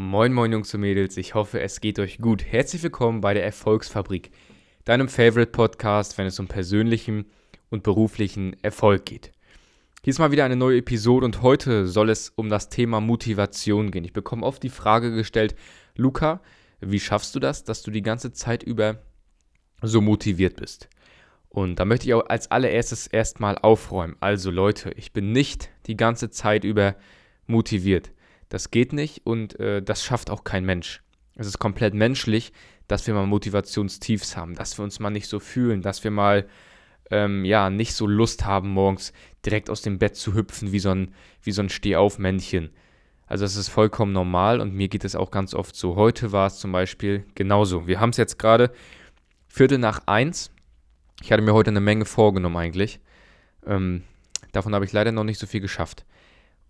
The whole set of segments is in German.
Moin moin Jungs und Mädels, ich hoffe es geht euch gut. Herzlich willkommen bei der Erfolgsfabrik, deinem Favorite Podcast, wenn es um persönlichen und beruflichen Erfolg geht. Hier ist mal wieder eine neue Episode und heute soll es um das Thema Motivation gehen. Ich bekomme oft die Frage gestellt, Luca, wie schaffst du das, dass du die ganze Zeit über so motiviert bist? Und da möchte ich auch als allererstes erstmal aufräumen. Also Leute, ich bin nicht die ganze Zeit über motiviert. Das geht nicht und äh, das schafft auch kein Mensch. Es ist komplett menschlich, dass wir mal Motivationstiefs haben, dass wir uns mal nicht so fühlen, dass wir mal ähm, ja nicht so Lust haben, morgens direkt aus dem Bett zu hüpfen wie so ein, wie so ein Stehaufmännchen. Also das ist vollkommen normal und mir geht es auch ganz oft so. Heute war es zum Beispiel genauso. Wir haben es jetzt gerade Viertel nach eins. Ich hatte mir heute eine Menge vorgenommen eigentlich. Ähm, davon habe ich leider noch nicht so viel geschafft.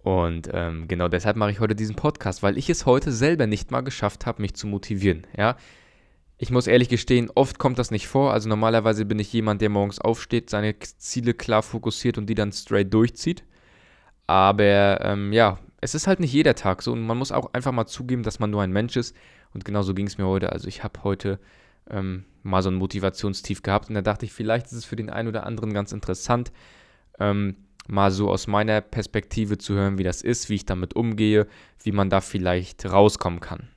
Und ähm, genau deshalb mache ich heute diesen Podcast, weil ich es heute selber nicht mal geschafft habe, mich zu motivieren. Ja, ich muss ehrlich gestehen, oft kommt das nicht vor. Also normalerweise bin ich jemand, der morgens aufsteht, seine Ziele klar fokussiert und die dann straight durchzieht. Aber ähm, ja, es ist halt nicht jeder Tag so und man muss auch einfach mal zugeben, dass man nur ein Mensch ist. Und genauso ging es mir heute. Also ich habe heute ähm, mal so ein Motivationstief gehabt und da dachte ich, vielleicht ist es für den einen oder anderen ganz interessant. Ähm, mal so aus meiner Perspektive zu hören, wie das ist, wie ich damit umgehe, wie man da vielleicht rauskommen kann.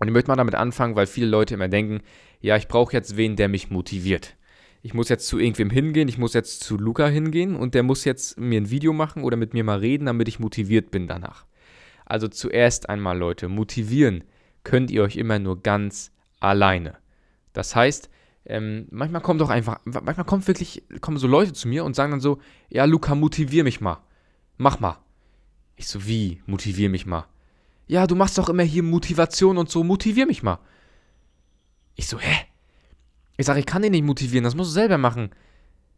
Und ich möchte mal damit anfangen, weil viele Leute immer denken, ja, ich brauche jetzt wen, der mich motiviert. Ich muss jetzt zu irgendwem hingehen, ich muss jetzt zu Luca hingehen und der muss jetzt mir ein Video machen oder mit mir mal reden, damit ich motiviert bin danach. Also zuerst einmal, Leute, motivieren könnt ihr euch immer nur ganz alleine. Das heißt, ähm, manchmal kommt doch einfach, manchmal kommt wirklich, kommen so Leute zu mir und sagen dann so, ja, Luca, motivier mich mal. Mach mal. Ich so, wie, motivier mich mal? Ja, du machst doch immer hier Motivation und so, motivier mich mal. Ich so, hä? Ich sage, ich kann dich nicht motivieren, das musst du selber machen.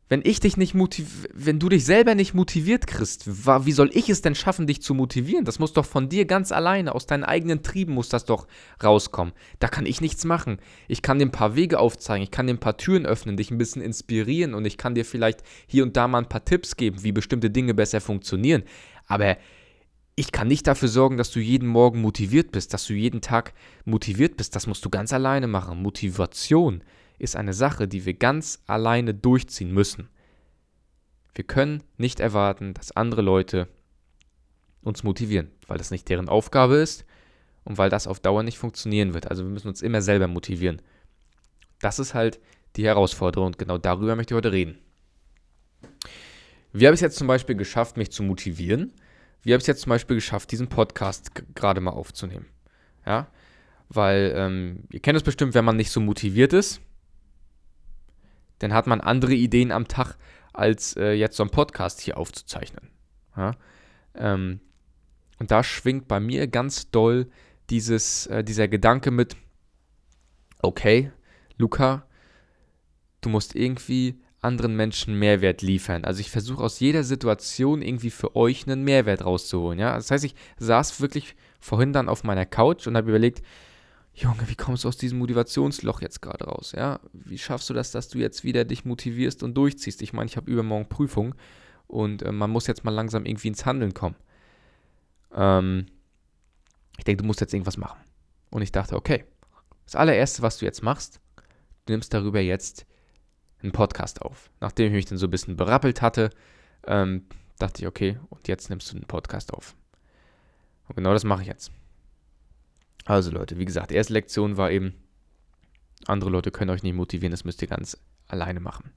Wenn ich dich nicht motiv wenn du dich selber nicht motiviert kriegst, wie soll ich es denn schaffen, dich zu motivieren? Das muss doch von dir ganz alleine, aus deinen eigenen Trieben muss das doch rauskommen. Da kann ich nichts machen. Ich kann dir ein paar Wege aufzeigen, ich kann dir ein paar Türen öffnen, dich ein bisschen inspirieren und ich kann dir vielleicht hier und da mal ein paar Tipps geben, wie bestimmte Dinge besser funktionieren. Aber ich kann nicht dafür sorgen, dass du jeden Morgen motiviert bist, dass du jeden Tag motiviert bist. Das musst du ganz alleine machen. Motivation ist eine Sache, die wir ganz alleine durchziehen müssen. Wir können nicht erwarten, dass andere Leute uns motivieren, weil das nicht deren Aufgabe ist und weil das auf Dauer nicht funktionieren wird. Also wir müssen uns immer selber motivieren. Das ist halt die Herausforderung und genau darüber möchte ich heute reden. Wie habe ich es jetzt zum Beispiel geschafft, mich zu motivieren? Wie habe ich es jetzt zum Beispiel geschafft, diesen Podcast gerade mal aufzunehmen? Ja, weil ähm, ihr kennt es bestimmt, wenn man nicht so motiviert ist, dann hat man andere Ideen am Tag, als äh, jetzt so einen Podcast hier aufzuzeichnen. Ja? Ähm, und da schwingt bei mir ganz doll dieses, äh, dieser Gedanke mit, okay, Luca, du musst irgendwie anderen Menschen Mehrwert liefern. Also ich versuche aus jeder Situation irgendwie für euch einen Mehrwert rauszuholen. Ja? Das heißt, ich saß wirklich vorhin dann auf meiner Couch und habe überlegt, Junge, wie kommst du aus diesem Motivationsloch jetzt gerade raus? Ja, wie schaffst du das, dass du jetzt wieder dich motivierst und durchziehst? Ich meine, ich habe übermorgen Prüfung und äh, man muss jetzt mal langsam irgendwie ins Handeln kommen. Ähm, ich denke, du musst jetzt irgendwas machen. Und ich dachte, okay, das allererste, was du jetzt machst, du nimmst darüber jetzt einen Podcast auf. Nachdem ich mich dann so ein bisschen berappelt hatte, ähm, dachte ich, okay, und jetzt nimmst du einen Podcast auf. Und genau das mache ich jetzt. Also Leute, wie gesagt, erste Lektion war eben, andere Leute können euch nicht motivieren, das müsst ihr ganz alleine machen.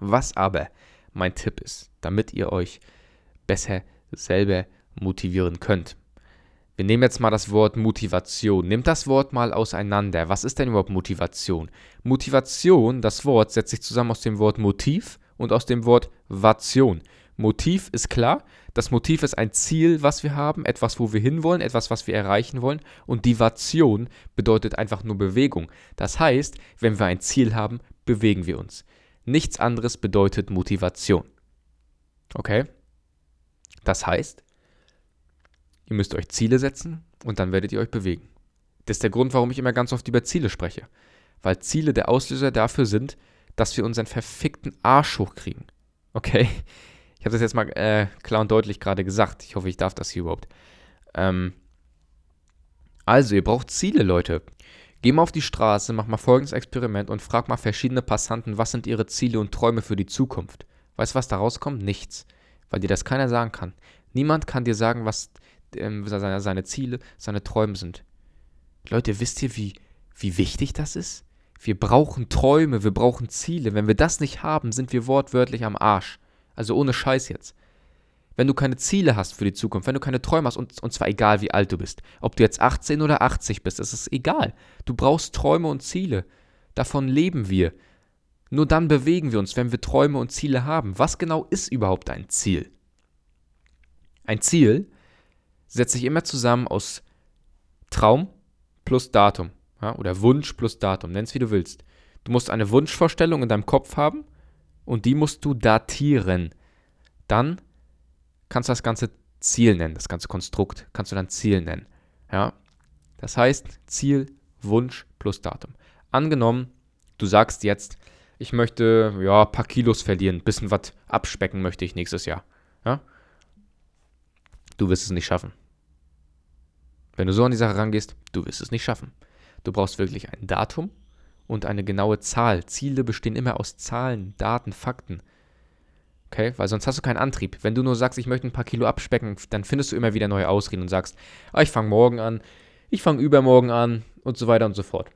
Was aber mein Tipp ist, damit ihr euch besser selber motivieren könnt. Wir nehmen jetzt mal das Wort Motivation. Nehmt das Wort mal auseinander. Was ist denn überhaupt Motivation? Motivation, das Wort setzt sich zusammen aus dem Wort Motiv und aus dem Wort Vation. Motiv ist klar. Das Motiv ist ein Ziel, was wir haben, etwas, wo wir hinwollen, etwas, was wir erreichen wollen. Und Divation bedeutet einfach nur Bewegung. Das heißt, wenn wir ein Ziel haben, bewegen wir uns. Nichts anderes bedeutet Motivation. Okay? Das heißt, ihr müsst euch Ziele setzen und dann werdet ihr euch bewegen. Das ist der Grund, warum ich immer ganz oft über Ziele spreche. Weil Ziele der Auslöser dafür sind, dass wir unseren verfickten Arsch hochkriegen. Okay? Ich habe das jetzt mal äh, klar und deutlich gerade gesagt. Ich hoffe, ich darf das hier überhaupt. Ähm, Also, ihr braucht Ziele, Leute. Geh mal auf die Straße, mach mal folgendes Experiment und frag mal verschiedene Passanten, was sind ihre Ziele und Träume für die Zukunft. Weißt du, was da rauskommt? Nichts. Weil dir das keiner sagen kann. Niemand kann dir sagen, was ähm, seine, seine Ziele, seine Träume sind. Leute, wisst ihr, wie, wie wichtig das ist? Wir brauchen Träume, wir brauchen Ziele. Wenn wir das nicht haben, sind wir wortwörtlich am Arsch. Also ohne Scheiß jetzt wenn du keine Ziele hast für die Zukunft, wenn du keine Träume hast, und, und zwar egal wie alt du bist, ob du jetzt 18 oder 80 bist, es ist egal. Du brauchst Träume und Ziele. Davon leben wir. Nur dann bewegen wir uns, wenn wir Träume und Ziele haben. Was genau ist überhaupt ein Ziel? Ein Ziel setzt sich immer zusammen aus Traum plus Datum ja, oder Wunsch plus Datum, nenn es wie du willst. Du musst eine Wunschvorstellung in deinem Kopf haben und die musst du datieren. Dann kannst du das ganze Ziel nennen, das ganze Konstrukt kannst du dann Ziel nennen. Ja? Das heißt Ziel, Wunsch plus Datum. Angenommen, du sagst jetzt, ich möchte ja ein paar Kilos verlieren, ein bisschen was abspecken möchte ich nächstes Jahr. Ja? Du wirst es nicht schaffen. Wenn du so an die Sache rangehst, du wirst es nicht schaffen. Du brauchst wirklich ein Datum und eine genaue Zahl. Ziele bestehen immer aus Zahlen, Daten, Fakten. Okay, weil sonst hast du keinen Antrieb. Wenn du nur sagst, ich möchte ein paar Kilo abspecken, dann findest du immer wieder neue Ausreden und sagst, ah, ich fange morgen an, ich fange übermorgen an und so weiter und so fort.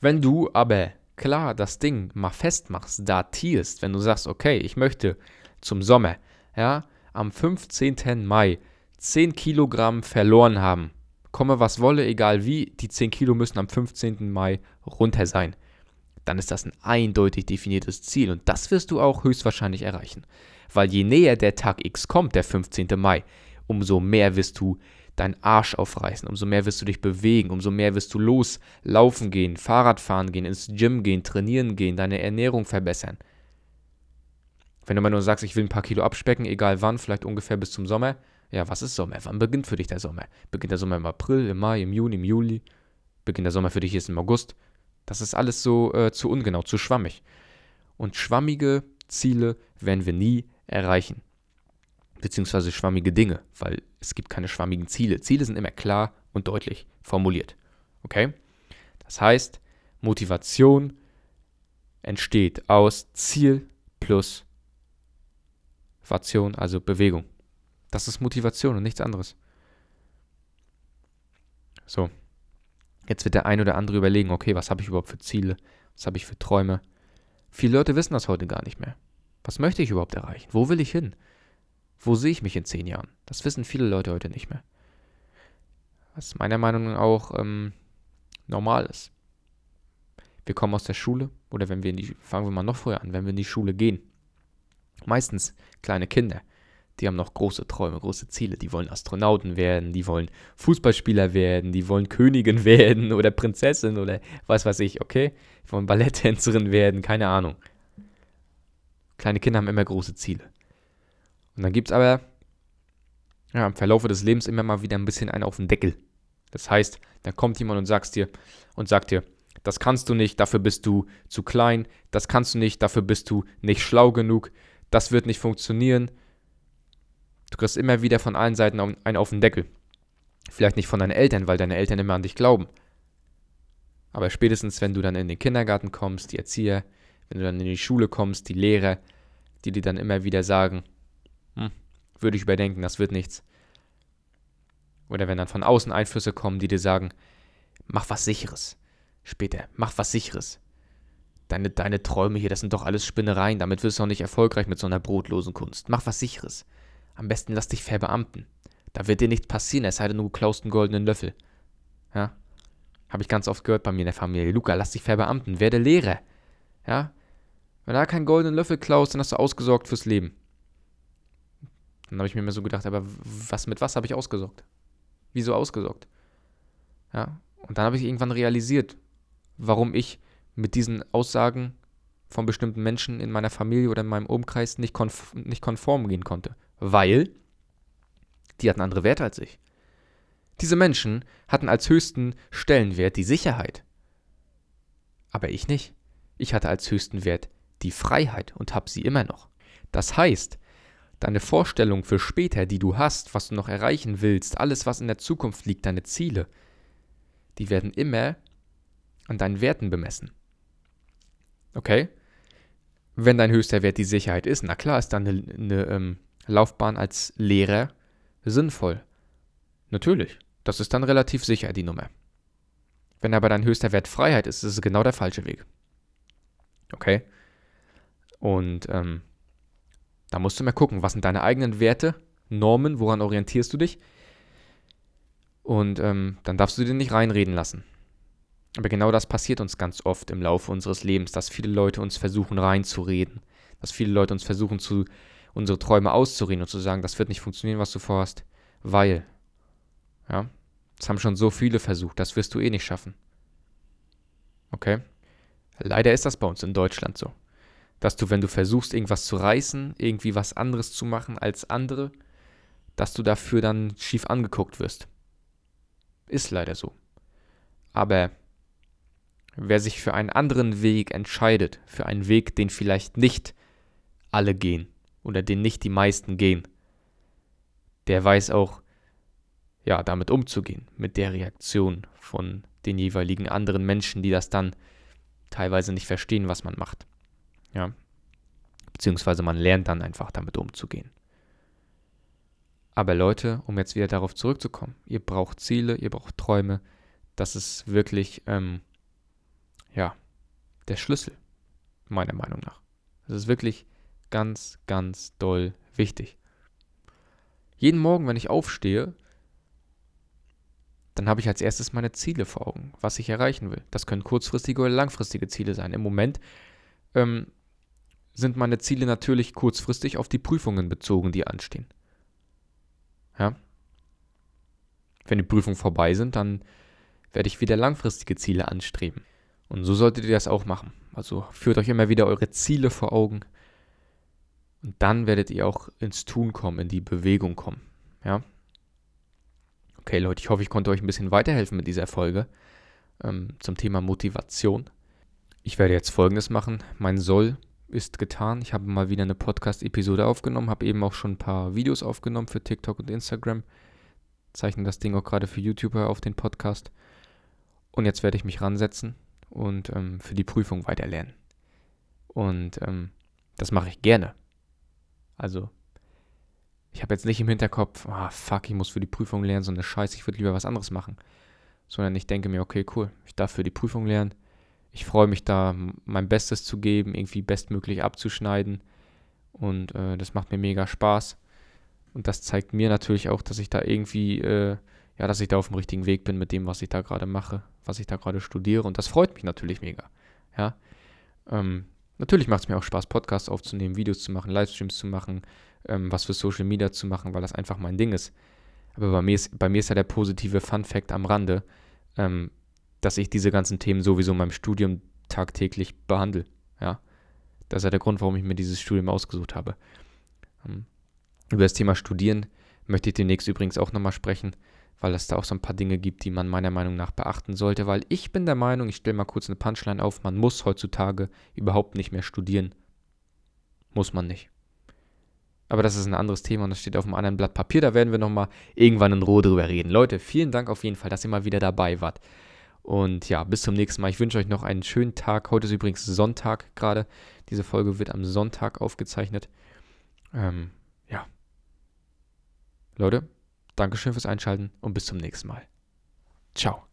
Wenn du aber klar das Ding mal festmachst, datierst, wenn du sagst, okay, ich möchte zum Sommer, ja, am 15. Mai 10 Kilogramm verloren haben, komme was wolle, egal wie, die 10 Kilo müssen am 15. Mai runter sein dann ist das ein eindeutig definiertes Ziel und das wirst du auch höchstwahrscheinlich erreichen. Weil je näher der Tag X kommt, der 15. Mai, umso mehr wirst du deinen Arsch aufreißen, umso mehr wirst du dich bewegen, umso mehr wirst du loslaufen gehen, Fahrrad fahren gehen, ins Gym gehen, trainieren gehen, deine Ernährung verbessern. Wenn du mal nur sagst, ich will ein paar Kilo abspecken, egal wann, vielleicht ungefähr bis zum Sommer, ja, was ist Sommer? Wann beginnt für dich der Sommer? Beginnt der Sommer im April, im Mai, im Juni, im Juli? Beginnt der Sommer für dich jetzt im August? Das ist alles so äh, zu ungenau, zu schwammig. Und schwammige Ziele werden wir nie erreichen. Beziehungsweise schwammige Dinge, weil es gibt keine schwammigen Ziele. Ziele sind immer klar und deutlich formuliert. Okay? Das heißt, Motivation entsteht aus Ziel plus Vation, also Bewegung. Das ist Motivation und nichts anderes. So, Jetzt wird der ein oder andere überlegen, okay, was habe ich überhaupt für Ziele? Was habe ich für Träume? Viele Leute wissen das heute gar nicht mehr. Was möchte ich überhaupt erreichen? Wo will ich hin? Wo sehe ich mich in zehn Jahren? Das wissen viele Leute heute nicht mehr. Was meiner Meinung nach auch ähm, normal ist. Wir kommen aus der Schule oder wenn wir in die, fangen wir mal noch früher an, wenn wir in die Schule gehen. Meistens kleine Kinder die haben noch große Träume, große Ziele. Die wollen Astronauten werden, die wollen Fußballspieler werden, die wollen Königin werden oder Prinzessin oder was weiß ich, okay? Die wollen Balletttänzerin werden, keine Ahnung. Kleine Kinder haben immer große Ziele. Und dann gibt es aber ja, im Verlauf des Lebens immer mal wieder ein bisschen einen auf den Deckel. Das heißt, dann kommt jemand und sagst dir und sagt dir, das kannst du nicht, dafür bist du zu klein, das kannst du nicht, dafür bist du nicht schlau genug, das wird nicht funktionieren, kriegst immer wieder von allen Seiten einen auf den Deckel. Vielleicht nicht von deinen Eltern, weil deine Eltern immer an dich glauben. Aber spätestens, wenn du dann in den Kindergarten kommst, die Erzieher, wenn du dann in die Schule kommst, die Lehrer, die dir dann immer wieder sagen, hm, würde ich überdenken, das wird nichts. Oder wenn dann von außen Einflüsse kommen, die dir sagen, mach was Sicheres. Später, mach was Sicheres. Deine, deine Träume hier, das sind doch alles Spinnereien, damit wirst du auch nicht erfolgreich mit so einer brotlosen Kunst. Mach was Sicheres. Am besten lass dich verbeamten. Da wird dir nichts passieren, es sei denn, du klaust einen goldenen Löffel. Ja? Habe ich ganz oft gehört bei mir in der Familie. Luca, lass dich verbeamten, werde Lehrer. Ja? Wenn du da keinen goldenen Löffel klaust, dann hast du ausgesorgt fürs Leben. Dann habe ich mir immer so gedacht, aber was mit was habe ich ausgesorgt? Wieso ausgesorgt? Ja? Und dann habe ich irgendwann realisiert, warum ich mit diesen Aussagen von bestimmten Menschen in meiner Familie oder in meinem Umkreis nicht, konf nicht konform gehen konnte weil die hatten andere Werte als ich. Diese Menschen hatten als höchsten Stellenwert die Sicherheit. Aber ich nicht. Ich hatte als höchsten Wert die Freiheit und habe sie immer noch. Das heißt, deine Vorstellung für später, die du hast, was du noch erreichen willst, alles, was in der Zukunft liegt, deine Ziele, die werden immer an deinen Werten bemessen. Okay? Wenn dein höchster Wert die Sicherheit ist, na klar ist dann eine, eine ähm, Laufbahn als Lehrer sinnvoll. Natürlich. Das ist dann relativ sicher, die Nummer. Wenn aber dein höchster Wert Freiheit ist, ist es genau der falsche Weg. Okay? Und ähm, da musst du mal gucken, was sind deine eigenen Werte, Normen, woran orientierst du dich? Und ähm, dann darfst du dir nicht reinreden lassen. Aber genau das passiert uns ganz oft im Laufe unseres Lebens, dass viele Leute uns versuchen reinzureden, dass viele Leute uns versuchen, zu, unsere Träume auszureden und zu sagen, das wird nicht funktionieren, was du vorhast, weil, ja, das haben schon so viele versucht, das wirst du eh nicht schaffen. Okay? Leider ist das bei uns in Deutschland so. Dass du, wenn du versuchst, irgendwas zu reißen, irgendwie was anderes zu machen als andere, dass du dafür dann schief angeguckt wirst. Ist leider so. Aber wer sich für einen anderen Weg entscheidet, für einen Weg, den vielleicht nicht alle gehen oder den nicht die meisten gehen, der weiß auch, ja, damit umzugehen, mit der Reaktion von den jeweiligen anderen Menschen, die das dann teilweise nicht verstehen, was man macht. Ja. Beziehungsweise man lernt dann einfach damit umzugehen. Aber Leute, um jetzt wieder darauf zurückzukommen, ihr braucht Ziele, ihr braucht Träume. Das ist wirklich, ähm, ja, der Schlüssel, meiner Meinung nach. Das ist wirklich ganz, ganz doll wichtig. Jeden Morgen, wenn ich aufstehe, dann habe ich als erstes meine Ziele vor Augen, was ich erreichen will. Das können kurzfristige oder langfristige Ziele sein. Im Moment ähm, sind meine Ziele natürlich kurzfristig auf die Prüfungen bezogen, die anstehen. Ja. Wenn die Prüfungen vorbei sind, dann werde ich wieder langfristige Ziele anstreben. Und so solltet ihr das auch machen. Also führt euch immer wieder eure Ziele vor Augen. Und dann werdet ihr auch ins Tun kommen, in die Bewegung kommen. Ja. Okay, Leute, ich hoffe, ich konnte euch ein bisschen weiterhelfen mit dieser Folge ähm, zum Thema Motivation. Ich werde jetzt folgendes machen. Mein Soll ist getan. Ich habe mal wieder eine Podcast-Episode aufgenommen, habe eben auch schon ein paar Videos aufgenommen für TikTok und Instagram. Zeichne das Ding auch gerade für YouTuber auf den Podcast. Und jetzt werde ich mich ransetzen und ähm, für die Prüfung weiterlernen. Und ähm, das mache ich gerne. Also, ich habe jetzt nicht im Hinterkopf, ah fuck, ich muss für die Prüfung lernen, so eine Scheiße, ich würde lieber was anderes machen. Sondern ich denke mir, okay, cool, ich darf für die Prüfung lernen ich freue mich da, mein Bestes zu geben, irgendwie bestmöglich abzuschneiden. Und äh, das macht mir mega Spaß. Und das zeigt mir natürlich auch, dass ich da irgendwie, äh, ja, dass ich da auf dem richtigen Weg bin mit dem, was ich da gerade mache, was ich da gerade studiere. Und das freut mich natürlich mega. Ja. Ähm, natürlich macht es mir auch Spaß, Podcasts aufzunehmen, Videos zu machen, Livestreams zu machen, ähm, was für Social Media zu machen, weil das einfach mein Ding ist. Aber bei mir ist, bei mir ist ja der positive Fun Fact am Rande. Ähm, dass ich diese ganzen Themen sowieso in meinem Studium tagtäglich behandle. Ja, das ist ja der Grund, warum ich mir dieses Studium ausgesucht habe. Ähm, über das Thema Studieren möchte ich demnächst übrigens auch nochmal sprechen, weil es da auch so ein paar Dinge gibt, die man meiner Meinung nach beachten sollte, weil ich bin der Meinung, ich stelle mal kurz eine Punchline auf, man muss heutzutage überhaupt nicht mehr studieren. Muss man nicht. Aber das ist ein anderes Thema und das steht auf einem anderen Blatt Papier. Da werden wir nochmal irgendwann in Ruhe drüber reden. Leute, vielen Dank auf jeden Fall, dass ihr mal wieder dabei wart. Und ja, bis zum nächsten Mal. Ich wünsche euch noch einen schönen Tag. Heute ist übrigens Sonntag gerade. Diese Folge wird am Sonntag aufgezeichnet. Ähm, ja. Leute, Dankeschön fürs Einschalten und bis zum nächsten Mal. Ciao.